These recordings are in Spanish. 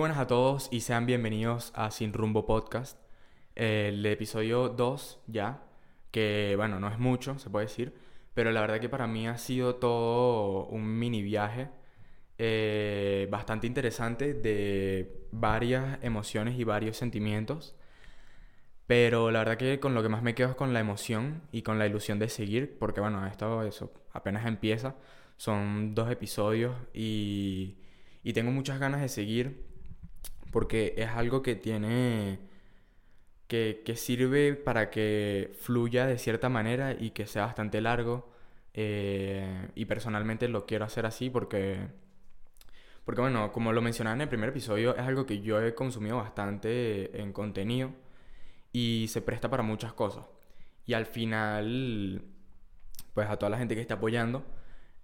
buenas a todos y sean bienvenidos a Sin Rumbo Podcast, el episodio 2 ya, que bueno, no es mucho, se puede decir, pero la verdad que para mí ha sido todo un mini viaje eh, bastante interesante de varias emociones y varios sentimientos. Pero la verdad que con lo que más me quedo es con la emoción y con la ilusión de seguir, porque bueno, esto eso apenas empieza, son dos episodios y, y tengo muchas ganas de seguir porque es algo que tiene que, que, sirve para que fluya de cierta manera y que sea bastante largo. Eh, y personalmente lo quiero hacer así porque, porque, bueno, como lo mencionaba en el primer episodio, es algo que yo he consumido bastante en contenido y se presta para muchas cosas. Y al final, pues a toda la gente que está apoyando,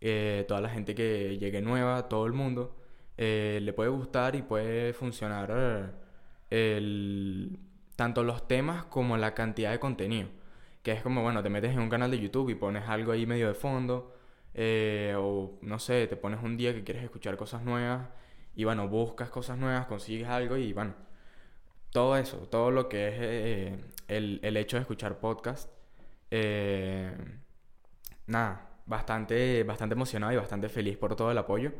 eh, toda la gente que llegue nueva, todo el mundo, eh, le puede gustar y puede funcionar el, tanto los temas como la cantidad de contenido. Que es como, bueno, te metes en un canal de YouTube y pones algo ahí medio de fondo. Eh, o no sé, te pones un día que quieres escuchar cosas nuevas. Y bueno, buscas cosas nuevas, consigues algo y bueno, todo eso, todo lo que es eh, el, el, hecho de escuchar podcast. nada, bastante, bastante emocionado y bastante feliz por todo el apoyo.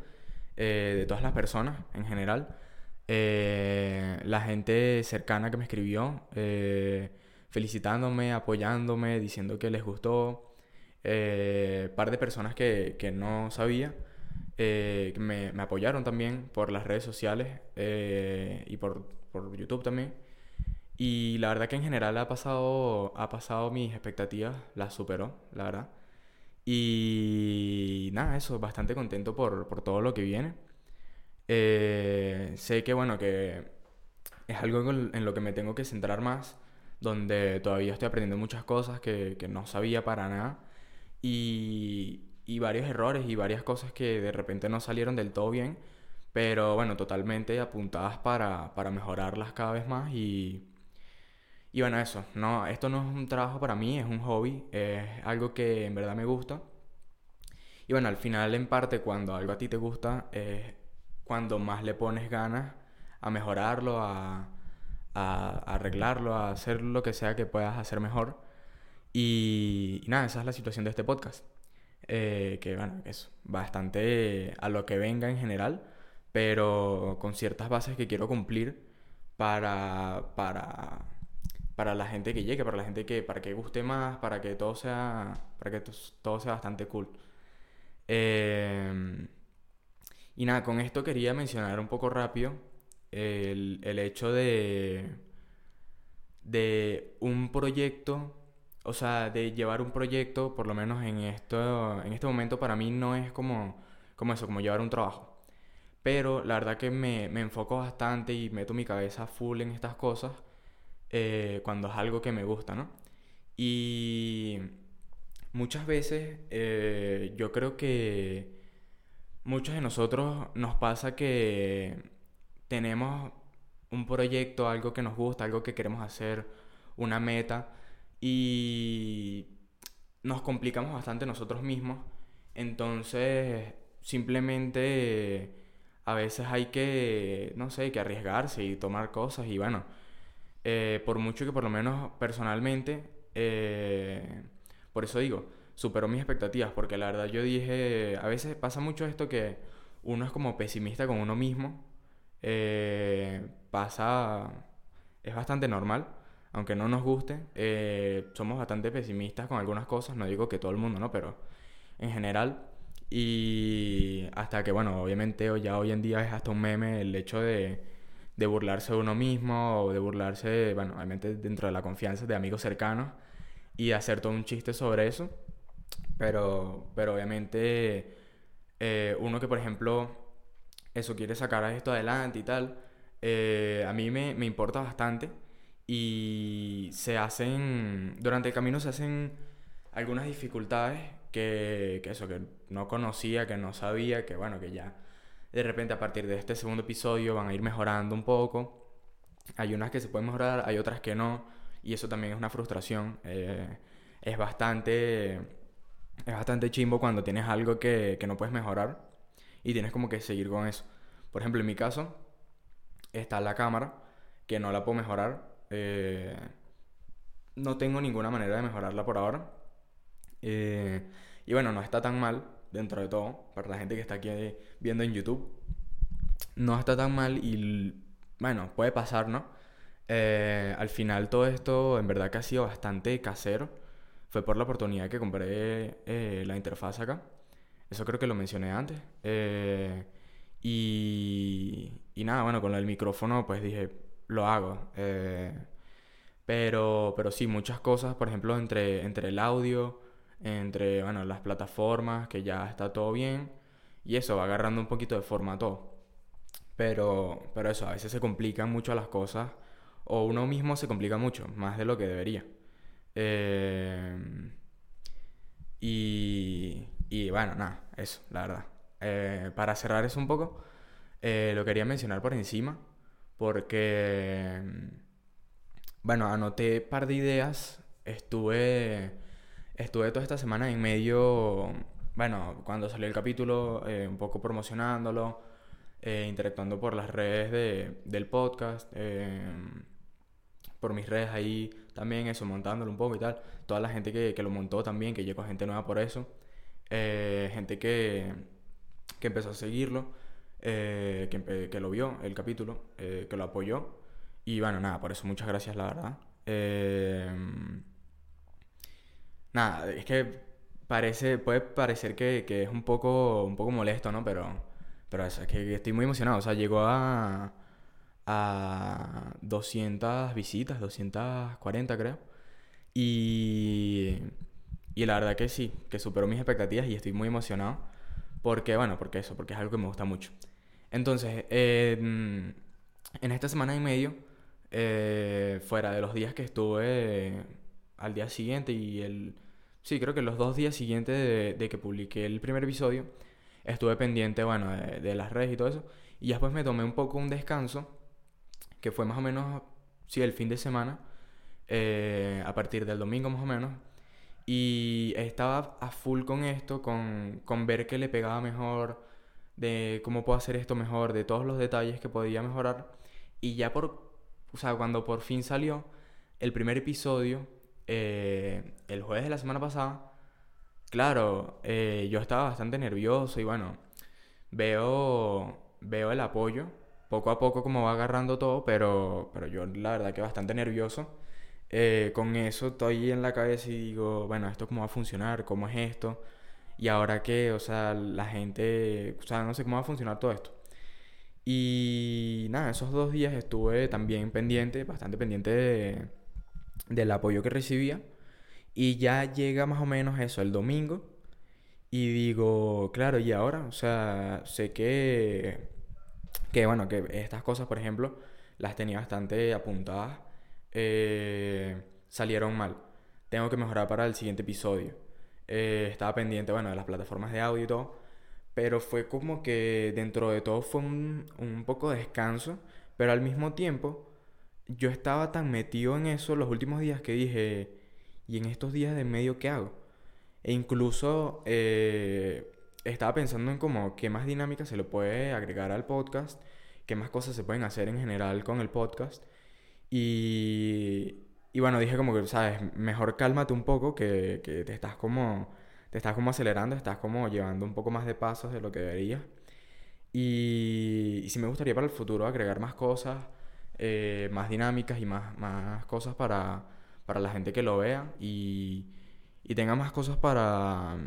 Eh, de todas las personas en general. Eh, la gente cercana que me escribió, eh, felicitándome, apoyándome, diciendo que les gustó. par de personas que, que no sabía. me, me, apoyaron también por las redes sociales y por, por, YouTube también. Y la verdad que en general ha pasado, ha pasado mis expectativas, las superó, la verdad. Y nada, eso, bastante contento por, por todo lo que viene. Eh, sé que, bueno, que es algo en lo que me tengo que centrar más, donde todavía estoy aprendiendo muchas cosas que, que no sabía para nada. Y, y varios errores y varias cosas que de repente no salieron del todo bien, pero bueno, totalmente apuntadas para, para mejorarlas cada vez más y y bueno, eso, no, esto no es un trabajo para mí, es un hobby, es algo que en verdad me gusta. Y bueno, al final en parte cuando algo a ti te gusta es cuando más le pones ganas a mejorarlo, a, arreglarlo, a hacer lo que sea que puedas hacer mejor. Y, nada, esa es la situación de este podcast. Eh, que bueno, es bastante a lo que venga en general, pero con ciertas bases que quiero cumplir para, para para la gente que llegue, para la gente que, para que guste más, para que todo sea, para que todo sea bastante cool. Em, y nada, con esto quería mencionar un poco rápido el, el hecho de, de un proyecto, o sea, de llevar un proyecto, por lo menos en, esto, en este momento para mí no es como, como eso, como llevar un trabajo. Pero la verdad que me, me enfoco bastante y meto mi cabeza full en estas cosas eh, cuando es algo que me gusta, ¿no? Y muchas veces eh, yo creo que muchos de nosotros nos pasa que tenemos un proyecto, algo que nos gusta, algo que queremos hacer, una meta, y nos complicamos bastante nosotros mismos. Entonces, simplemente a veces hay que, no sé, que arriesgarse y tomar cosas y bueno, eh, por mucho que por lo menos personalmente, eh, por eso digo, superó mis expectativas, porque la verdad yo dije, a veces pasa mucho esto que uno es como pesimista con uno mismo, eh, pasa, es bastante normal, aunque no nos guste, somos bastante pesimistas con algunas cosas, no digo que todo el mundo, ¿no? Pero en general, y hasta que, bueno, obviamente ya hoy en día es hasta un meme el hecho de de burlarse de uno mismo o de burlarse, bueno, obviamente dentro de la confianza de amigos cercanos y hacer todo un chiste sobre eso. Pero, pero obviamente eh, uno que, por ejemplo, eso quiere sacar esto adelante y tal, eh, a mí me, me, importa bastante y se hacen, durante el camino se hacen algunas dificultades que, que eso, que no conocía, que no sabía, que bueno, que ya de repente a partir de este segundo episodio van a ir mejorando un poco. Hay unas que se pueden mejorar, hay otras que no. Y eso también es una frustración. Eh, es bastante. Es bastante chimbo cuando tienes algo que, que, no puedes mejorar. Y tienes como que seguir con eso. Por ejemplo, en mi caso. está la cámara, que no la puedo mejorar. Eh, no tengo ninguna manera de mejorarla por ahora. Eh, y bueno, no está tan mal dentro de todo, para la gente que está aquí viendo en YouTube. No está tan mal y bueno, puede pasar, ¿no? Eh, al final todo esto en verdad que ha sido bastante casero. Fue por la oportunidad que compré eh, la interfaz acá. Eso creo que lo mencioné antes. Eh, y, y nada, bueno, con el micrófono pues dije, lo hago. pero, pero sí, muchas cosas, por ejemplo, entre, entre el audio, entre bueno, las plataformas, que ya está todo bien. Y eso va agarrando un poquito de forma todo. Pero, pero eso, a veces se complican mucho las cosas o uno mismo se complica mucho, más de lo que debería. Eh, y, y bueno, nada, eso, la verdad. Eh, para cerrar eso un poco, eh, lo quería mencionar por encima, porque, bueno, anoté un par de ideas, estuve, estuve toda esta semana en medio, bueno, cuando salió el capítulo, un poco promocionándolo, interactuando por las redes de, del podcast por mis redes ahí también, eso, montándolo un poco y tal. Toda la gente que, que lo montó también, que llegó gente nueva por eso. Eh, gente que, que empezó a seguirlo, eh, que, que, lo vio, el capítulo, eh, que lo apoyó. Y bueno, nada, por eso muchas gracias, la verdad. Nada, es que parece, puede parecer que, que, es un poco, un poco molesto, ¿no? Pero, pero es que estoy muy emocionado. O sea, llegó a a 200 visitas, 240 creo. Y, y la verdad que sí, que superó mis expectativas y estoy muy emocionado. Porque, bueno, porque eso, porque es algo que me gusta mucho. Entonces, en esta semana y medio, eh, fuera de los días que estuve al día siguiente y el... Sí, creo que los dos días siguientes de, que publiqué el primer episodio, estuve pendiente, bueno, de, de, las redes y todo eso. Y después me tomé un poco un descanso que fue más o menos, sí, el fin de semana, eh, a partir del domingo más o menos. Y estaba a full con esto, con, con ver qué le pegaba mejor, de cómo puedo hacer esto mejor, de todos los detalles que podía mejorar. Y ya por, o sea, cuando por fin salió el primer episodio, eh, el jueves de la semana pasada, claro, eh, yo estaba bastante nervioso y bueno, veo, veo el apoyo poco a poco como va agarrando todo, pero, pero yo la verdad que bastante nervioso. Eh, con eso estoy en la cabeza y digo, bueno, ¿esto cómo va a funcionar? ¿Cómo es esto? Y ahora qué, o sea, la gente, o sea, no sé cómo va a funcionar todo esto. Y nada, esos dos días estuve también pendiente, bastante pendiente de, del apoyo que recibía. Y ya llega más o menos eso, el domingo. Y digo, claro, ¿y ahora? O sea, sé que que bueno, que estas cosas, por ejemplo, las tenía bastante apuntadas, eh, salieron mal. Tengo que mejorar para el siguiente episodio. Eh, estaba pendiente, bueno, de las plataformas de audio y todo, pero fue como que dentro de todo fue un, un poco de descanso, pero al mismo tiempo yo estaba tan metido en eso los últimos días que dije, ¿y en estos días de medio qué hago? E incluso eh, estaba pensando en cómo qué más dinámica se le puede agregar al podcast, qué más cosas se pueden hacer en general con el podcast. Y, y bueno, dije como que, sabes, mejor cálmate un poco, que, que te estás como te estás como acelerando, estás como llevando un poco más de pasos de lo que deberías. Y, y sí me gustaría para el futuro agregar más cosas, eh, más dinámicas y más, más cosas para, para la gente que lo vea y, y tenga más cosas para,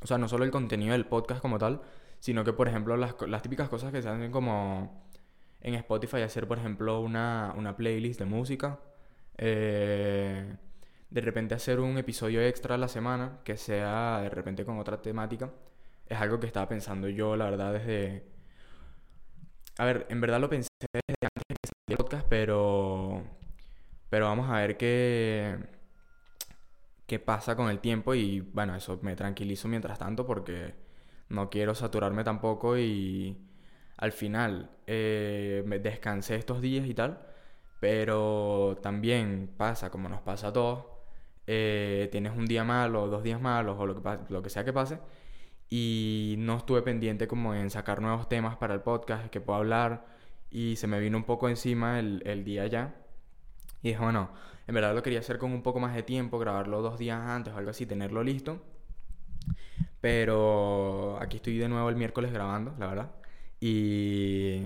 o sea, no solo el contenido del podcast como tal, sino que, por ejemplo, las, las típicas cosas que se hacen como en Spotify, hacer, por ejemplo, una, una playlist de música. Eh, de repente hacer un episodio extra a la semana que sea de repente con otra temática. Es algo que estaba pensando yo, la verdad, desde... A ver, en verdad lo pensé desde pero... Pero vamos a ver qué qué pasa con el tiempo y bueno, eso me tranquilizo mientras tanto porque no quiero saturarme tampoco y al final eh, me descansé estos días y tal, pero también pasa como nos pasa a todos, eh, tienes un día malo, dos días malos o lo que, lo que sea que pase y no estuve pendiente como en sacar nuevos temas para el podcast que puedo hablar y se me vino un poco encima el, el día ya. Y dije, bueno, en verdad lo quería hacer con un poco más de tiempo, grabarlo dos días antes o algo así, tenerlo listo. Pero aquí estoy de nuevo el miércoles grabando, la verdad. Y,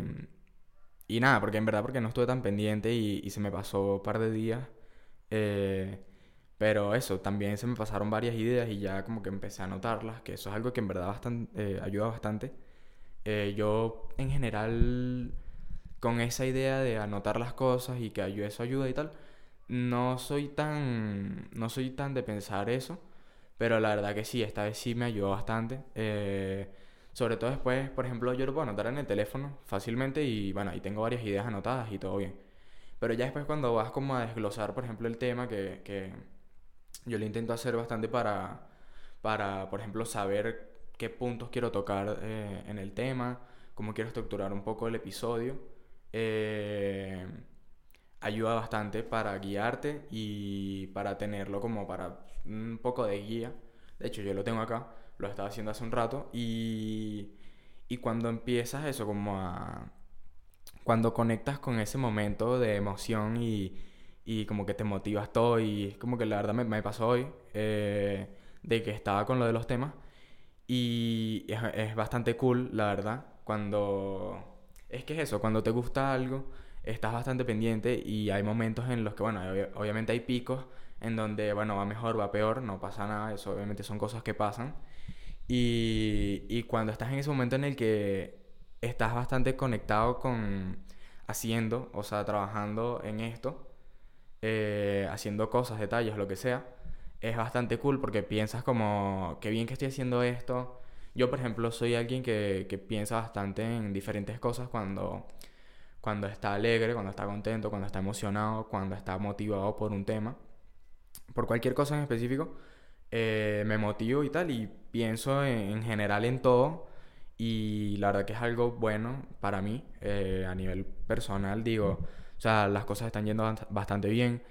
y nada, porque en verdad porque no estuve tan pendiente y, se me pasó un par de días. Eh, pero eso, también se me pasaron varias ideas y ya como que empecé a anotarlas, que eso es algo que en verdad bastante, eh, ayuda bastante. Eh, yo en general con esa idea de anotar las cosas y que eso ayuda y tal, no soy tan, no soy tan de pensar eso, pero la verdad que sí, esta vez sí me ayudó bastante. Eh, sobre todo después, por ejemplo, yo lo puedo anotar en el teléfono fácilmente y bueno, ahí tengo varias ideas anotadas y todo bien. Pero ya después cuando vas como a desglosar, por ejemplo, el tema que, que yo le intento hacer bastante para, para, por ejemplo, saber qué puntos quiero tocar eh, en el tema, cómo quiero estructurar un poco el episodio, eh, ayuda bastante para guiarte y para tenerlo como para un poco de guía. De hecho, yo lo tengo acá, lo estaba haciendo hace un rato y, y cuando empiezas eso como a... Cuando conectas con ese momento de emoción y, y como que te motivas todo y como que la verdad me, me pasó hoy eh, de que estaba con lo de los temas y es, bastante cool la verdad cuando es que es eso cuando te gusta algo estás bastante pendiente y hay momentos en los que bueno obviamente hay picos en donde bueno va mejor va peor no pasa nada eso obviamente son cosas que pasan y, y cuando estás en ese momento en el que estás bastante conectado con haciendo o sea trabajando en esto eh, haciendo cosas, detalles, lo que sea, es bastante cool porque piensas como, qué bien que estoy haciendo esto. Yo, por ejemplo, soy alguien que, que piensa bastante en diferentes cosas cuando, cuando está alegre, cuando está contento, cuando está emocionado, cuando está motivado por un tema. Por cualquier cosa en específico, eh, me motivo y tal, y pienso en, general en todo. Y la verdad que es algo bueno para mí, eh, a nivel personal, digo o sea, las cosas están yendo bastante bien.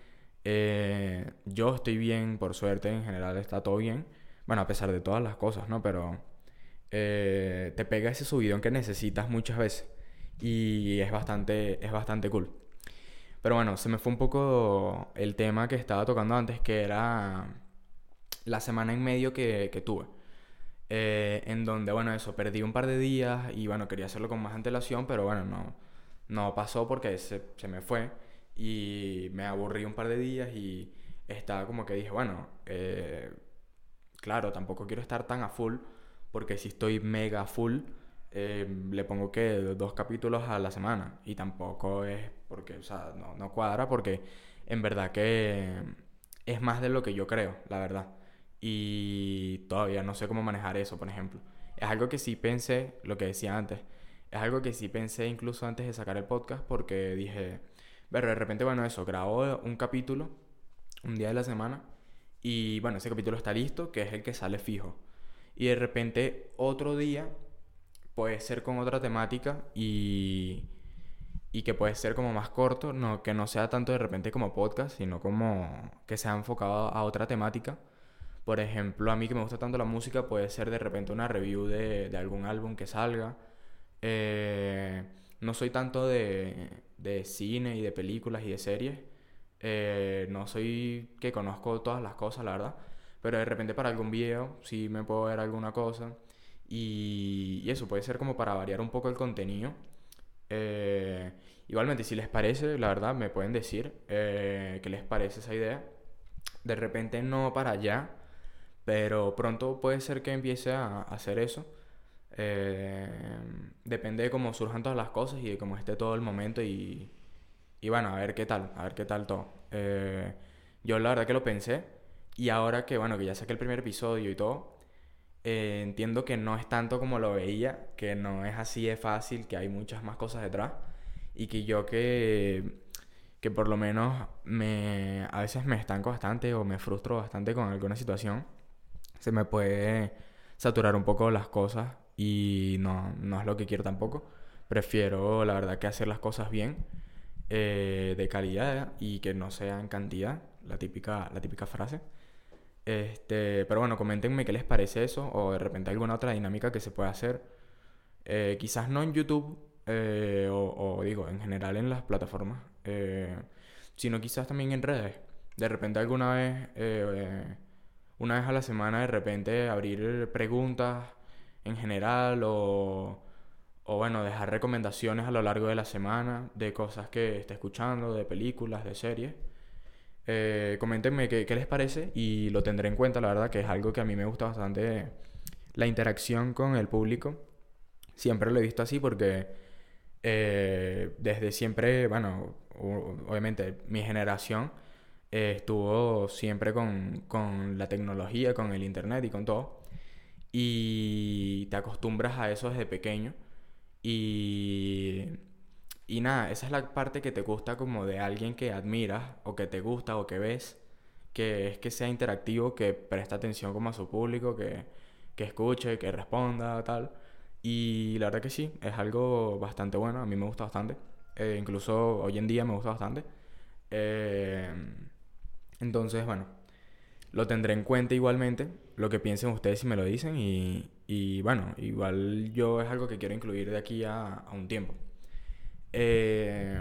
Eh, yo estoy bien, por suerte, en general está todo bien. Bueno, a pesar de todas las cosas, ¿no? Pero eh, te pega ese subidón que necesitas muchas veces. Y es bastante, es bastante cool. Pero bueno, se me fue un poco el tema que estaba tocando antes, que era la semana en medio que, que tuve. Eh, en donde, bueno, eso, perdí un par de días y bueno, quería hacerlo con más antelación, pero bueno, no, no pasó porque se, se, me fue y me aburrí un par de días y estaba como que dije, bueno, eh, claro, tampoco quiero estar tan a full porque si estoy mega full, eh, le pongo que dos capítulos a la semana y tampoco es porque, o sea, no, no cuadra porque en verdad que es más de lo que yo creo, la verdad. Y todavía no sé cómo manejar eso, por ejemplo. Es algo que sí pensé, lo que decía antes, es algo que sí pensé incluso antes de sacar el podcast porque dije, pero de repente, bueno, eso, grabo un capítulo un día de la semana y bueno, ese capítulo está listo, que es el que sale fijo. Y de repente otro día puede ser con otra temática y, y que puede ser como más corto, no, que no sea tanto de repente como podcast, sino como que sea enfocado a otra temática. Por ejemplo, a mí que me gusta tanto la música, puede ser de repente una review de, de algún álbum que salga eh, no soy tanto de, de, cine y de películas y de series. Eh, no soy que conozco todas las cosas, la verdad. Pero de repente para algún video sí me puedo ver alguna cosa. Y, eso puede ser como para variar un poco el contenido. Eh, igualmente, si les parece, la verdad, me pueden decir eh, qué les parece esa idea. De repente no para allá, pero pronto puede ser que empiece a hacer eso. Eh, depende de cómo surjan todas las cosas y de cómo esté todo el momento y, y bueno, a ver qué tal, a ver qué tal todo. Eh, yo la verdad que lo pensé y ahora que bueno, que ya saqué el primer episodio y todo, eh, entiendo que no es tanto como lo veía, que no es así de fácil, que hay muchas más cosas detrás y que yo que, que por lo menos me, a veces me estanco bastante o me frustro bastante con alguna situación, se me puede saturar un poco las cosas y no, no es lo que quiero tampoco. Prefiero, la verdad, que hacer las cosas bien, eh, de calidad y que no sea en cantidad, la típica, la típica frase. Este, pero bueno, coméntenme qué les parece eso o de repente alguna otra dinámica que se pueda hacer. Eh, quizás no en YouTube, eh, o, digo, en general en las plataformas, eh, sino quizás también en redes. De repente alguna vez, una vez a la semana, de repente abrir preguntas en general o, o bueno, dejar recomendaciones a lo largo de la semana de cosas que esté escuchando, de películas, de series. Eh, coméntenme qué, qué, les parece y lo tendré en cuenta, la verdad, que es algo que a mí me gusta bastante, la interacción con el público. Siempre lo he visto así porque eh, desde siempre, bueno, obviamente mi generación eh, estuvo siempre con, con la tecnología, con el internet y con todo. Y te acostumbras a eso desde pequeño. Y y nada, esa es la parte que te gusta como de alguien que admiras o que te gusta o que ves, que es que sea interactivo, que presta atención como a su público, que, que escuche, que responda, tal. Y la verdad que sí, es algo bastante bueno, a mí me gusta bastante. Eh, incluso hoy en día me gusta bastante. Eh, entonces, bueno, lo tendré en cuenta igualmente, lo que piensen ustedes si me lo dicen. Y, y bueno, igual yo es algo que quiero incluir de aquí a, a un tiempo. Eh,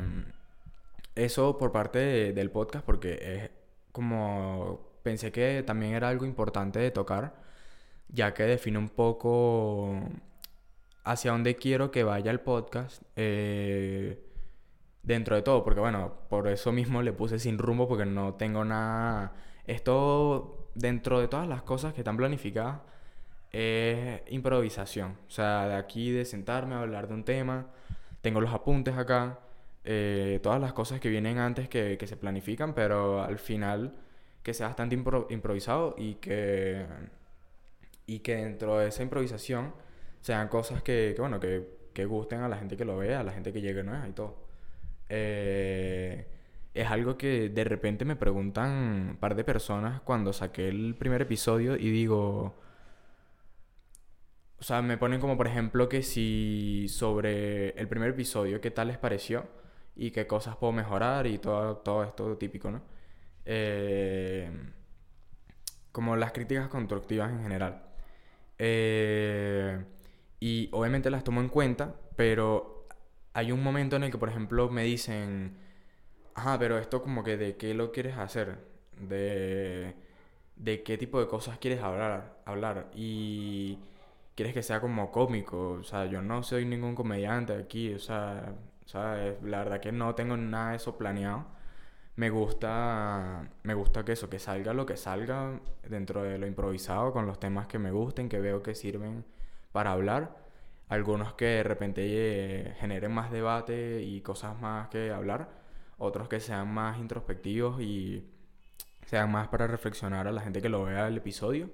eso por parte del podcast, porque es como pensé que también era algo importante de tocar, ya que define un poco hacia dónde quiero que vaya el podcast. Eh, dentro de todo, porque bueno, por eso mismo le puse sin rumbo, porque no tengo nada. Esto, dentro de todas las cosas que están planificadas, es improvisación. O sea, de aquí de sentarme a hablar de un tema tengo los apuntes acá, eh, todas las cosas que vienen antes que, que, se planifican, pero al final que sea bastante improvisado y que, y que dentro de esa improvisación sean cosas que, que bueno, que, que, gusten a la gente que lo vea, a la gente que llegue nueva y todo. Eh, es algo que de repente me preguntan un par de personas cuando saqué el primer episodio y digo o sea, me ponen como por ejemplo que si sobre el primer episodio, qué tal les pareció y qué cosas puedo mejorar y todo, todo esto típico, ¿no? Eh, como las críticas constructivas en general. Eh, y obviamente las tomo en cuenta, pero hay un momento en el que, por ejemplo, me dicen, ajá, pero esto como que de qué lo quieres hacer, de, de qué tipo de cosas quieres hablar, hablar. Y quieres que sea como cómico. O sea, yo no soy ningún comediante aquí. O sea, la verdad que no tengo nada de eso planeado. Me gusta, me gusta que eso, que salga lo que salga dentro de lo improvisado, con los temas que me gusten, que veo que sirven para hablar. Algunos que de repente eh, generen más debate y cosas más que hablar. Otros que sean más introspectivos y sean más para reflexionar a la gente que lo vea el episodio.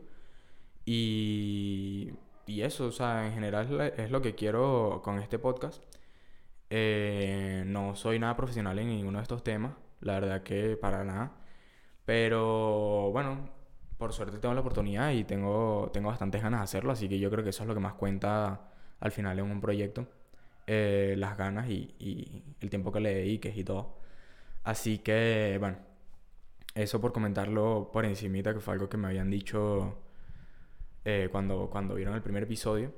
Y y eso, o sea, en general es lo que quiero con este podcast. Eh, no soy nada profesional en ninguno de estos temas, la verdad que para nada. Pero bueno, por suerte tengo la oportunidad y tengo, tengo bastantes ganas de hacerlo, así que yo creo que eso es lo que más cuenta al final en un proyecto. Eh, las ganas y, y, el tiempo que le dediques y todo. Así que, bueno, eso por comentarlo por encimita, que fue algo que me habían dicho eh, cuando, cuando vieron el primer episodio.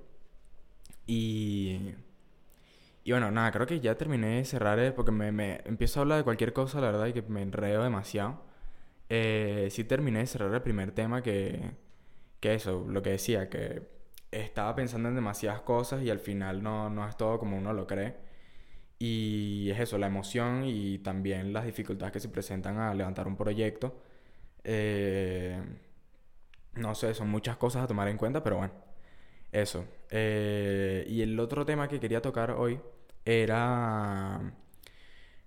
Y, y bueno, nada, creo que ya terminé de cerrar eh, porque me, me, empiezo a hablar de cualquier cosa, la verdad, y que me enredo demasiado. Eh, sí terminé de cerrar el primer tema que, que eso, lo que decía, que estaba pensando en demasiadas cosas y al final no, no es todo como uno lo cree. Y es eso, la emoción y también las dificultades que se presentan a levantar un proyecto. Eh, no sé, son muchas cosas a tomar en cuenta, pero bueno, eso. Eh, y el otro tema que quería tocar hoy era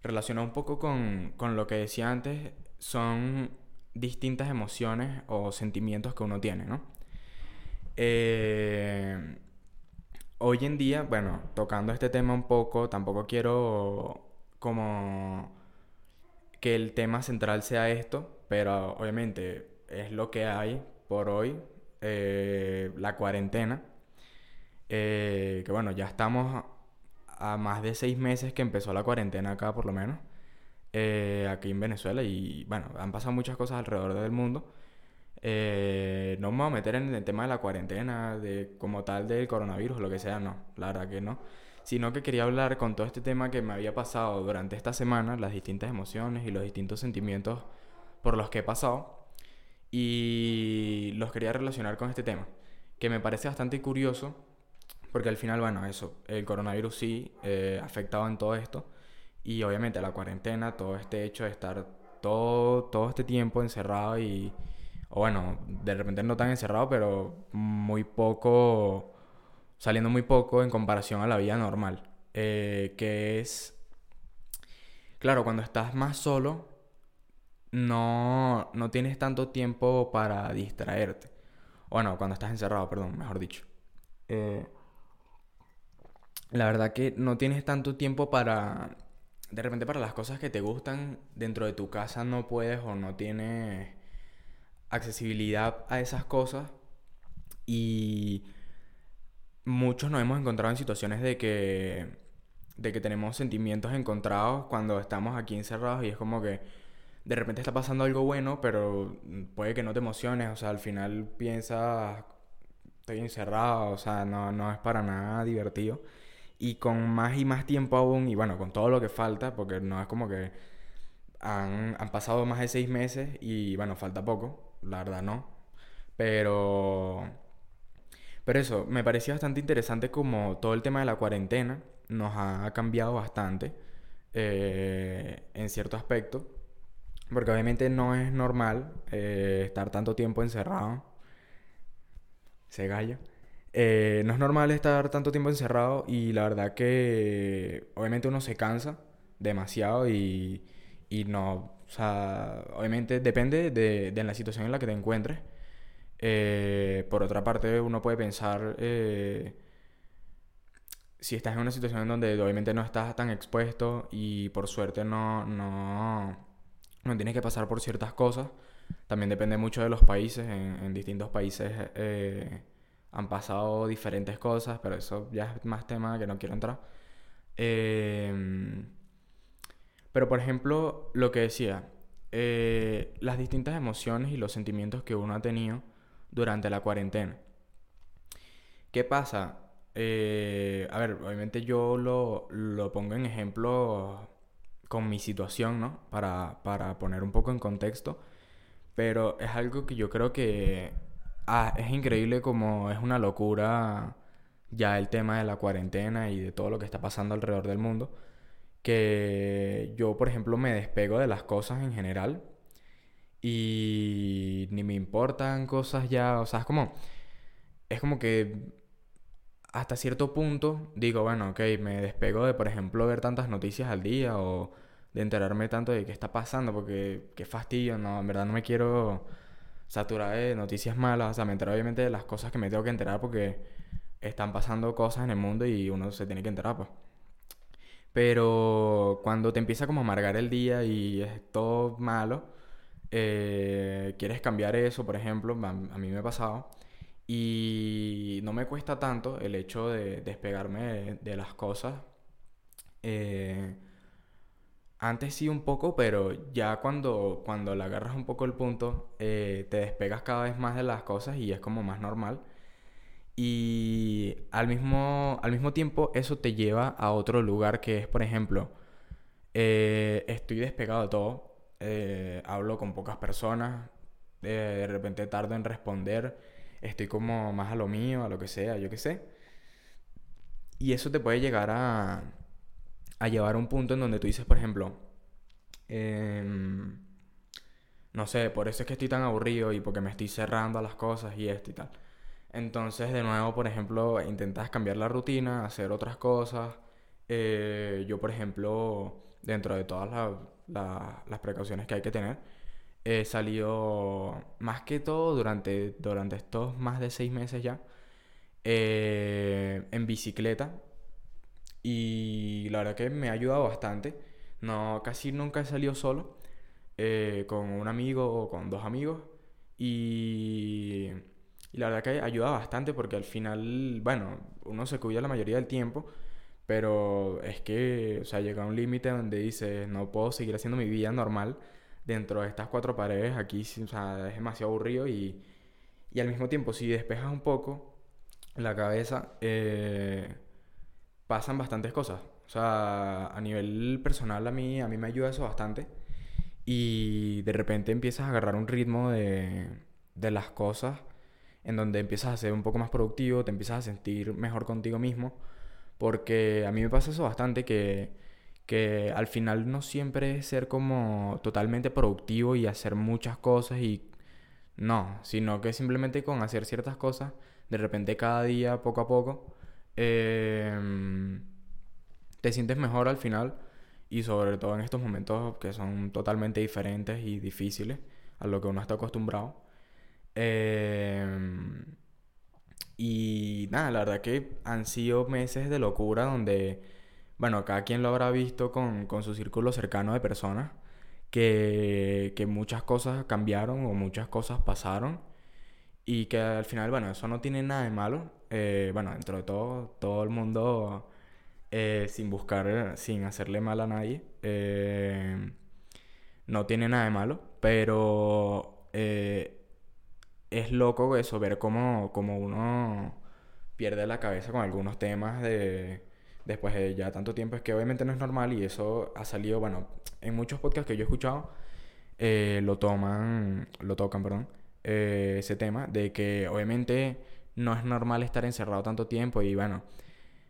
relacionado un poco con, con lo que decía antes, son distintas emociones o sentimientos que uno tiene, ¿no? Eh, hoy en día, bueno, tocando este tema un poco, tampoco quiero como que el tema central sea esto, pero obviamente es lo que hay por hoy eh, la cuarentena. Eh, que bueno, ya estamos a, más de seis meses que empezó la cuarentena acá por lo menos. Eh, aquí en Venezuela y bueno, han pasado muchas cosas alrededor del mundo. no me voy a meter en el tema de la cuarentena, de como tal del coronavirus, lo que sea, no, la verdad que no. sino que quería hablar con todo este tema que me había pasado durante esta semana, las distintas emociones y los distintos sentimientos por los que he pasado, y los quería relacionar con este tema, que me parece bastante curioso, porque al final, bueno, eso, el coronavirus sí eh, ha afectado en todo esto, y obviamente la cuarentena, todo este hecho de estar todo, todo este tiempo encerrado y, o bueno, de repente no tan encerrado, pero muy poco, saliendo muy poco en comparación a la vida normal. Eh, que es, claro, cuando estás más solo, no, no tienes tanto tiempo para distraerte. Bueno, cuando estás encerrado, perdón, mejor dicho. Eh, la verdad que no tienes tanto tiempo para de repente para las cosas que te gustan dentro de tu casa no puedes o no tienes accesibilidad a esas cosas y muchos nos hemos encontrado en situaciones de que de que tenemos sentimientos encontrados cuando estamos aquí encerrados y es como que de repente está pasando algo bueno, pero puede que no te emociones, o sea, al final piensas estoy encerrado, o sea, no, no es para nada divertido y con más y más tiempo aún, y bueno, con todo lo que falta, porque no es como que han, pasado más de seis meses y bueno, falta poco, la verdad no. Pero, pero eso, me parecía bastante interesante como todo el tema de la cuarentena nos ha cambiado bastante eh, en cierto aspecto, porque obviamente no es normal eh, estar tanto tiempo encerrado. Se gallo. Eh, no es normal estar tanto tiempo encerrado y la verdad que obviamente uno se cansa demasiado y, y no, o sea, obviamente depende de, de, la situación en la que te encuentres. Eh, por otra parte, uno puede pensar si estás en una situación donde obviamente no estás tan expuesto y por suerte no, no, no tienes que pasar por ciertas cosas. También depende mucho de los países. En, en distintos países han pasado diferentes cosas, pero eso ya es más tema que no quiero entrar. Em, pero por ejemplo, lo que decía, eh, las distintas emociones y los sentimientos que uno ha tenido durante la cuarentena. ¿Qué pasa? Eh, a ver, obviamente yo lo, lo, pongo en ejemplo con mi situación, ¿no? Para, para poner un poco en contexto. Pero es algo que yo creo que Ah, es increíble como es una locura ya el tema de la cuarentena y de todo lo que está pasando alrededor del mundo. Que yo, por ejemplo, me despego de las cosas en general y ni me importan cosas ya. O sea, es como. Es como que hasta cierto punto digo, bueno, ok, me despego de, por ejemplo, ver tantas noticias al día o de enterarme tanto de qué está pasando, porque qué fastidio, no, en verdad no me quiero saturada de noticias malas. O sea, me entero obviamente de las cosas que me tengo que enterar porque están pasando cosas en el mundo y uno se tiene que enterar, pues. Pero cuando te empieza como a amargar el día y es todo malo, eh, quieres cambiar eso, por ejemplo, a, mí me ha pasado. Y no me cuesta tanto el hecho de despegarme de, las cosas. Eh, antes sí un poco, pero ya cuando, cuando le agarras un poco el punto, eh, te despegas cada vez más de las cosas y es como más normal. Y al mismo, al mismo tiempo eso te lleva a otro lugar que es, por ejemplo, eh, estoy despegado de todo, hablo con pocas personas, de repente tardo en responder, estoy como más a lo mío, a lo que sea, yo qué sé. Y eso te puede llegar a a llevar a un punto en donde tú dices, por ejemplo, em, no sé, por eso es que estoy tan aburrido y porque me estoy cerrando a las cosas y esto y tal. Entonces, de nuevo, por ejemplo, intentas cambiar la rutina, hacer otras cosas. Eh, yo, por ejemplo, dentro de todas las precauciones que hay que tener, he salido más que todo durante, durante estos más de seis meses ya eh, en bicicleta y la verdad que me ha ayudado bastante. No, casi nunca he salido solo. Eh, con un amigo o con dos amigos. Y, y, la verdad que ayuda bastante porque al final, bueno, uno se cuida la mayoría del tiempo. Pero es que, o sea, llega un límite donde dices, no puedo seguir haciendo mi vida normal dentro de estas cuatro paredes. Aquí, o sea, es demasiado aburrido y, y al mismo tiempo, si despejas un poco la cabeza, eh, pasan bastantes cosas. O sea, a nivel personal a mí, a mí me ayuda eso bastante. Y de repente empiezas a agarrar un ritmo de, de las cosas en donde empiezas a ser un poco más productivo, te empiezas a sentir mejor contigo mismo. Porque a mí me pasa eso bastante que, que al final no siempre es ser como totalmente productivo y hacer muchas cosas y no, sino que simplemente con hacer ciertas cosas, de repente cada día, poco a poco, em, te sientes mejor al final y sobre todo en estos momentos que son totalmente diferentes y difíciles a lo que uno está acostumbrado. Em, y nada, la verdad que han sido meses de locura donde, bueno, cada quien lo habrá visto con, con su círculo cercano de personas, que, que muchas cosas cambiaron o muchas cosas pasaron y que al final, bueno, eso no tiene nada de malo. Eh, bueno, dentro de todo, todo el mundo, eh, sin buscar, sin hacerle mal a nadie, eh, no tiene nada de malo, pero es loco eso, ver cómo, cómo uno pierde la cabeza con algunos temas de después de ya tanto tiempo es que obviamente no es normal y eso ha salido, bueno, en muchos podcasts que yo he escuchado lo toman, lo tocan, perdón, eh, ese tema de que obviamente no es normal estar encerrado tanto tiempo y bueno,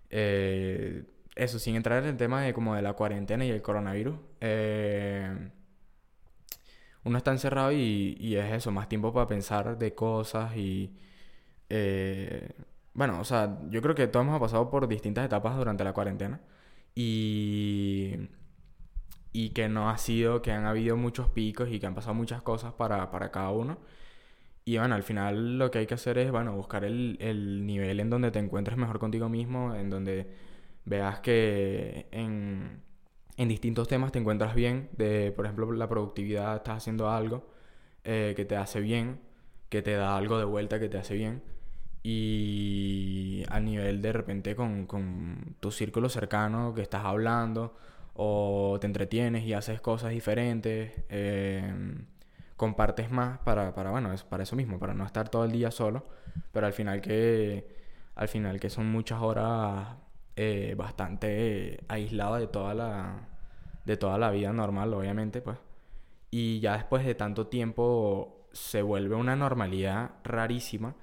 eh, eso sin entrar en el tema de como de la cuarentena y el coronavirus. Eh, uno está encerrado y, y, es eso, más tiempo para pensar de cosas y... bueno, o sea, yo creo que todos hemos pasado por distintas etapas durante la cuarentena y y que no ha sido, que han habido muchos picos y que han pasado muchas cosas para, para cada uno. Y bueno, al final lo que hay que hacer es, bueno, buscar el, el nivel en donde te encuentres mejor contigo mismo, en donde veas que en, en distintos temas te encuentras bien, de, por ejemplo, la productividad, estás haciendo algo eh, que te hace bien, que te da algo de vuelta que te hace bien. Y a nivel de repente con, con tu círculo cercano que estás hablando o te entretienes y haces cosas diferentes. Eh, compartes más para, para, bueno, es para eso mismo, para no estar todo el día solo, pero al final que, al final que son muchas horas eh, bastante aislado de toda la, de toda la vida normal, obviamente, pues. Y ya después de tanto tiempo se vuelve una normalidad rarísima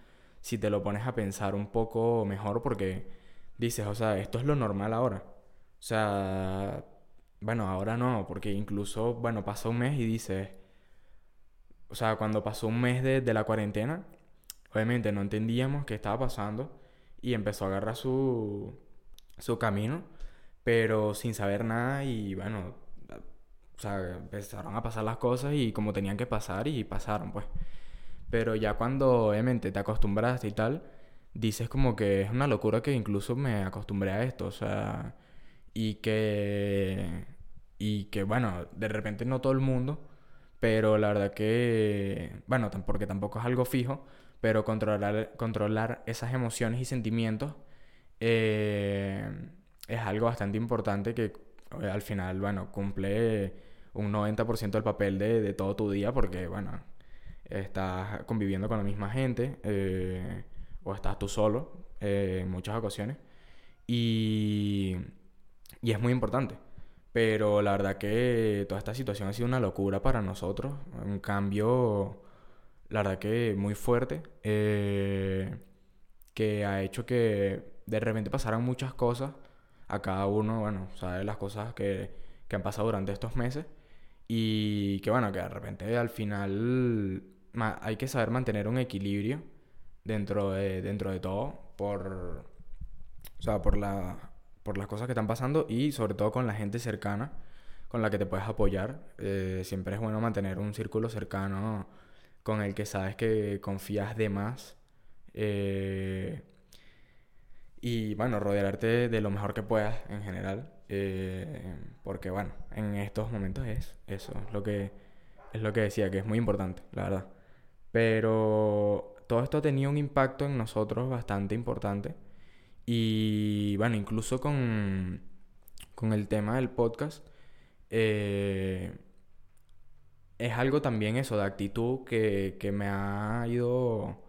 si te lo pones a pensar un poco mejor porque dices, o sea, esto es lo normal ahora. O sea, bueno, ahora no, porque incluso, bueno, pasa un mes y dices, o sea, cuando pasó un mes de, de la cuarentena, obviamente no entendíamos qué estaba pasando y empezó a agarrar su, su camino, pero sin saber nada y bueno, o sea, empezaron a pasar las cosas y como tenían que pasar y pasaron, pues. Pero ya cuando obviamente te acostumbraste y tal, dices como que es una locura que incluso me acostumbré a esto, o sea, y que y que bueno, de repente no todo el mundo pero la verdad que, bueno, porque tampoco es algo fijo, pero controlar, controlar esas emociones y sentimientos eh, es algo bastante importante que eh, al final, bueno, cumple un 90% del papel de, de, todo tu día porque, bueno, estás conviviendo con la misma gente eh, o estás tú solo en muchas ocasiones y, y es muy importante. Pero la verdad que toda esta situación ha sido una locura para nosotros. Un cambio, la verdad que muy fuerte. Eh, que ha hecho que de repente pasaran muchas cosas. A cada uno, bueno, sabe las cosas que, que han pasado durante estos meses. Y que bueno, que de repente al final hay que saber mantener un equilibrio dentro de, dentro de todo. Por, o sea, por la por las cosas que están pasando y sobre todo con la gente cercana con la que te puedes apoyar. Eh, siempre es bueno mantener un círculo cercano con el que sabes que confías de más. Eh, y bueno, rodearte de lo mejor que puedas en general. Eh, porque bueno, en estos momentos es eso, es lo que es lo que decía, que es muy importante, la verdad. Pero todo esto tenido un impacto en nosotros bastante importante y bueno, incluso con, con el tema del podcast, eh, es algo también eso, de actitud que, que, me ha ido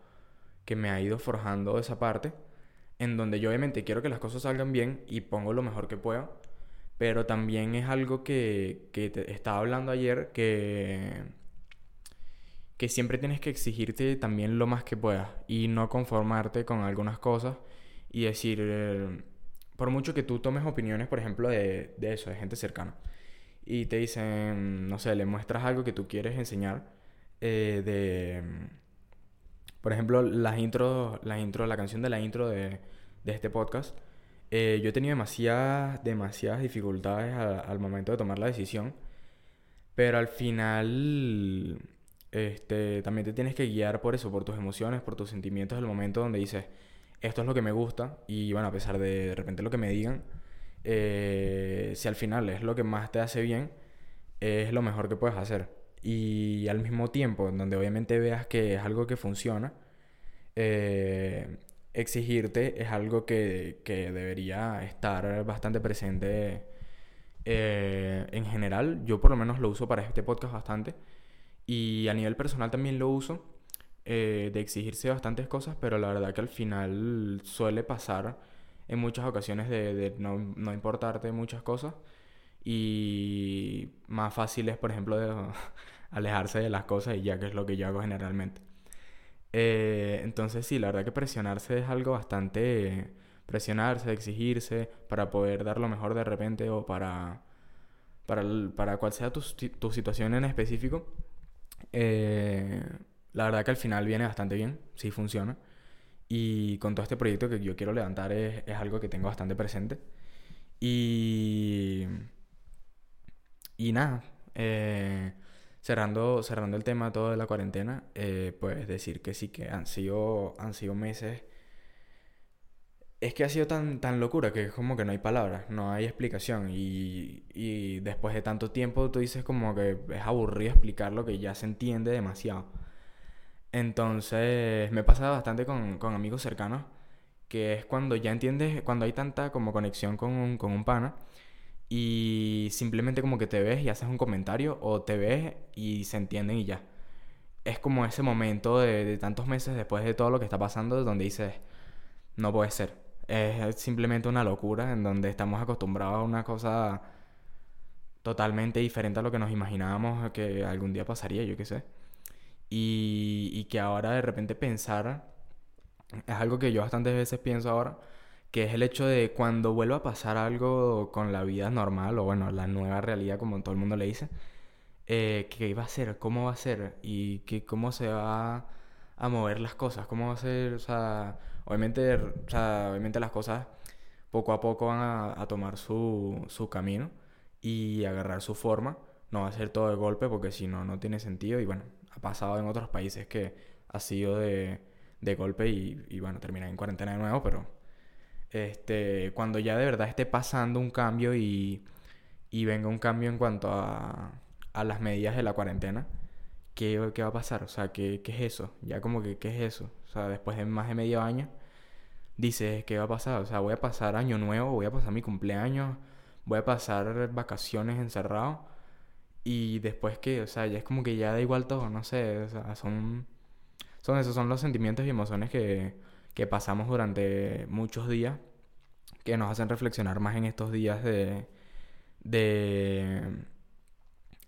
que me ha ido forjando esa parte. en donde yo obviamente quiero que las cosas salgan bien y pongo lo mejor que puedo, pero también es algo que, que te estaba hablando ayer, que, que siempre tienes que exigirte también lo más que puedas y no conformarte con algunas cosas y decir, eh, por mucho que tú tomes opiniones, por ejemplo, de, de eso, de gente cercana, y te dicen, no sé, le muestras algo que tú quieres enseñar, eh, de, por ejemplo, las intros, la intro, la canción de la intro de, de este podcast, eh, yo he tenido demasiadas, demasiadas dificultades al momento de tomar la decisión, pero al final este, también te tienes que guiar por eso, por tus emociones, por tus sentimientos del momento donde dices, esto es lo que me gusta y bueno, a pesar de de repente lo que me digan, eh, si al final es lo que más te hace bien, es lo mejor que puedes hacer. Y al mismo tiempo, donde obviamente veas que es algo que funciona, eh, exigirte es algo que, que debería estar bastante presente eh, en general. Yo por lo menos lo uso para este podcast bastante. Y a nivel personal también lo uso. Eh, de exigirse bastantes cosas, pero la verdad que al final suele pasar en muchas ocasiones de, de no, no, importarte muchas cosas. Y más fácil es, por ejemplo, de alejarse de las cosas y ya que es lo que yo hago generalmente. Eh, entonces sí, la verdad que presionarse es algo bastante... Presionarse, exigirse para poder dar lo mejor de repente o para... Para, para cual sea tu, tu situación en específico. Eh, la verdad que al final viene bastante bien, sí funciona. Y con todo este proyecto que yo quiero levantar es, es algo que tengo bastante presente. Y... Y nada. Eh, cerrando, cerrando el tema todo de la cuarentena, eh, pues decir que sí, que han sido, han sido meses... Es que ha sido tan, tan locura que es como que no hay palabras, no hay explicación. Y, y después de tanto tiempo tú dices como que es aburrido explicar lo que ya se entiende demasiado. Entonces me pasa bastante con, con amigos cercanos, que es cuando ya entiendes, cuando hay tanta como conexión con un, con un pana y simplemente como que te ves y haces un comentario o te ves y se entienden y ya. Es como ese momento de, de tantos meses después de todo lo que está pasando donde dices, no puede ser. Es simplemente una locura en donde estamos acostumbrados a una cosa totalmente diferente a lo que nos imaginábamos que algún día pasaría, yo qué sé. Y, y que ahora de repente pensar, es algo que yo bastantes veces pienso ahora, que es el hecho de cuando vuelva a pasar algo con la vida normal, o bueno, la nueva realidad, como todo el mundo le dice, eh, ¿qué iba a ser? ¿Cómo va a ser? Y que, cómo se va a mover las cosas, cómo va a ser, o sea, obviamente, o sea, obviamente las cosas poco a poco van a, a tomar su, su camino y agarrar su forma, no va a ser todo de golpe porque si no, no tiene sentido y bueno, ha pasado en otros países que ha sido de, de golpe y, y bueno, termina en cuarentena de nuevo, pero este, cuando ya de verdad esté pasando un cambio y, y venga un cambio en cuanto a, a las medidas de la cuarentena, ¿qué, ¿qué, va a pasar? O sea, ¿qué, ¿qué, es eso? Ya como que, ¿qué es eso? O sea, después de más de medio año, dices, ¿qué va a pasar? O sea, voy a pasar año nuevo, voy a pasar mi cumpleaños, voy a pasar vacaciones encerrado y después que, o sea, ya es como que ya da igual todo, no sé, o sea, son, son esos son los sentimientos y emociones que que pasamos durante muchos días que nos hacen reflexionar más en estos días de, de,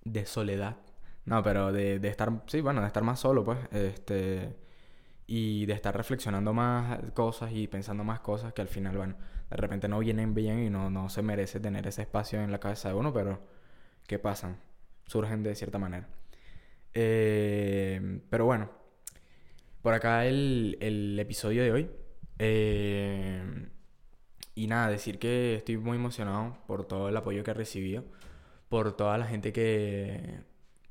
de soledad. No, pero de, de, estar, sí, bueno, de estar más solo, pues, este, y de estar reflexionando más cosas y pensando más cosas que al final, bueno, de repente no vienen bien y no, no se merece tener ese espacio en la cabeza de uno, pero ¿qué pasan? Surgen de cierta manera. Eh, pero bueno, por acá el, el episodio de hoy. Eh, y nada, decir que estoy muy emocionado por todo el apoyo que he recibido, por toda la gente que,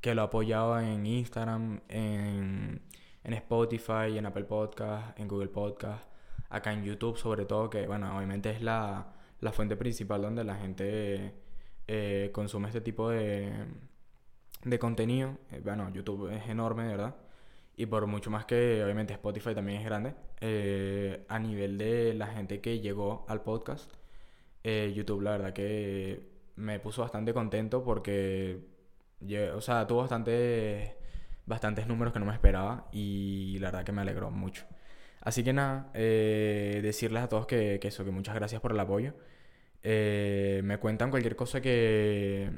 que lo ha apoyado en Instagram, en, en Spotify, en Apple Podcast, en Google Podcast, acá en YouTube sobre todo, que bueno, obviamente es la, la fuente principal donde la gente eh, consume este tipo de, de contenido. Eh, bueno, YouTube es enorme, de verdad. Y por mucho más que obviamente Spotify también es grande, eh, a nivel de la gente que llegó al podcast, YouTube la verdad que me puso bastante contento porque, o sea, tuvo bastante, bastantes números que no me esperaba y la verdad que me alegró mucho. Así que nada, eh, decirles a todos que, eso, que muchas gracias por el apoyo. Eh, me cuentan cualquier cosa que,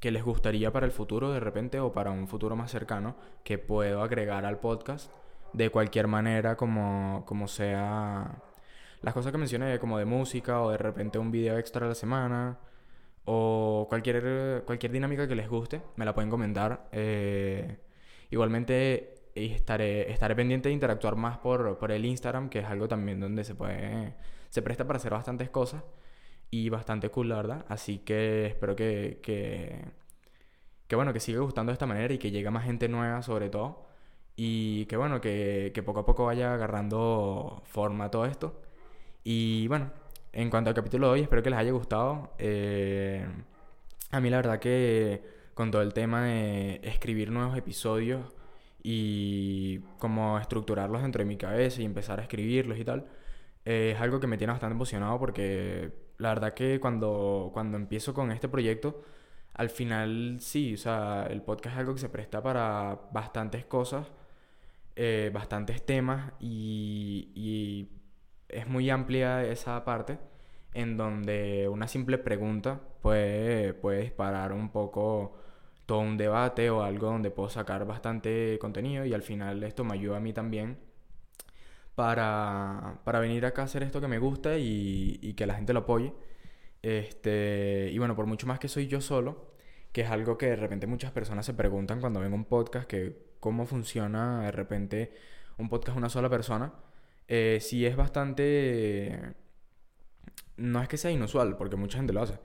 que les gustaría para el futuro de repente o para un futuro más cercano que puedo agregar al podcast de cualquier manera como, como sea las cosas que mencioné como de música o de repente un video extra a la semana o cualquier, cualquier dinámica que les guste me la pueden comentar eh, igualmente estaré, estaré pendiente de interactuar más por, por el Instagram que es algo también donde se puede se presta para hacer bastantes cosas y bastante cool, la verdad. Así que espero que, que, que, bueno, que siga gustando de esta manera y que llegue más gente nueva sobre todo. Y que bueno, que, que poco a poco vaya agarrando forma todo esto. Y bueno, en cuanto al capítulo de hoy, espero que les haya gustado. Eh, a mí la verdad que con todo el tema de escribir nuevos episodios y como estructurarlos dentro de mi cabeza y empezar a escribirlos y tal, eh, es algo que me tiene bastante emocionado porque la verdad que cuando, cuando empiezo con este proyecto, al final sí, o sea, el podcast es algo que se presta para bastantes cosas, eh, bastantes temas y, y es muy amplia esa parte en donde una simple pregunta puede, puede disparar un poco todo un debate o algo donde puedo sacar bastante contenido y al final esto me ayuda a mí también para, para venir acá a hacer esto que me gusta y, y, que la gente lo apoye. Este, y bueno, por mucho más que soy yo solo, que es algo que de repente muchas personas se preguntan cuando ven un podcast, que cómo funciona de repente un podcast una sola persona. Eh, sí es bastante... No es que sea inusual, porque mucha gente lo hace,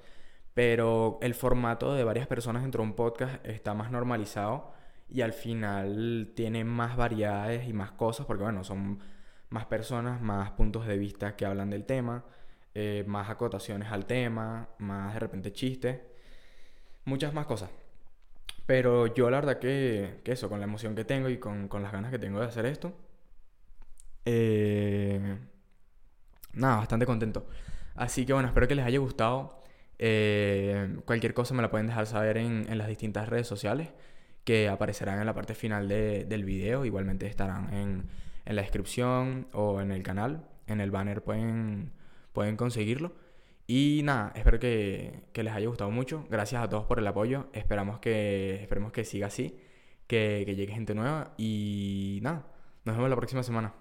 pero el formato de varias personas dentro de un podcast está más normalizado y al final tiene más variedades y más cosas, porque bueno, son más personas, más puntos de vista que hablan del tema, eh, más acotaciones al tema, más de repente chistes, muchas más cosas. Pero yo la verdad que, que eso, con la emoción que tengo y con, con, las ganas que tengo de hacer esto, eh, nada, bastante contento. Así que bueno, espero que les haya gustado. Eh, cualquier cosa me la pueden dejar saber en, en, las distintas redes sociales que aparecerán en la parte final de, del video. Igualmente estarán en en la descripción o en el canal. En el banner pueden, pueden conseguirlo. Y nada, espero que, que, les haya gustado mucho. Gracias a todos por el apoyo. Esperamos que, esperemos que siga así, que, que llegue gente nueva. Y nada, nos vemos la próxima semana.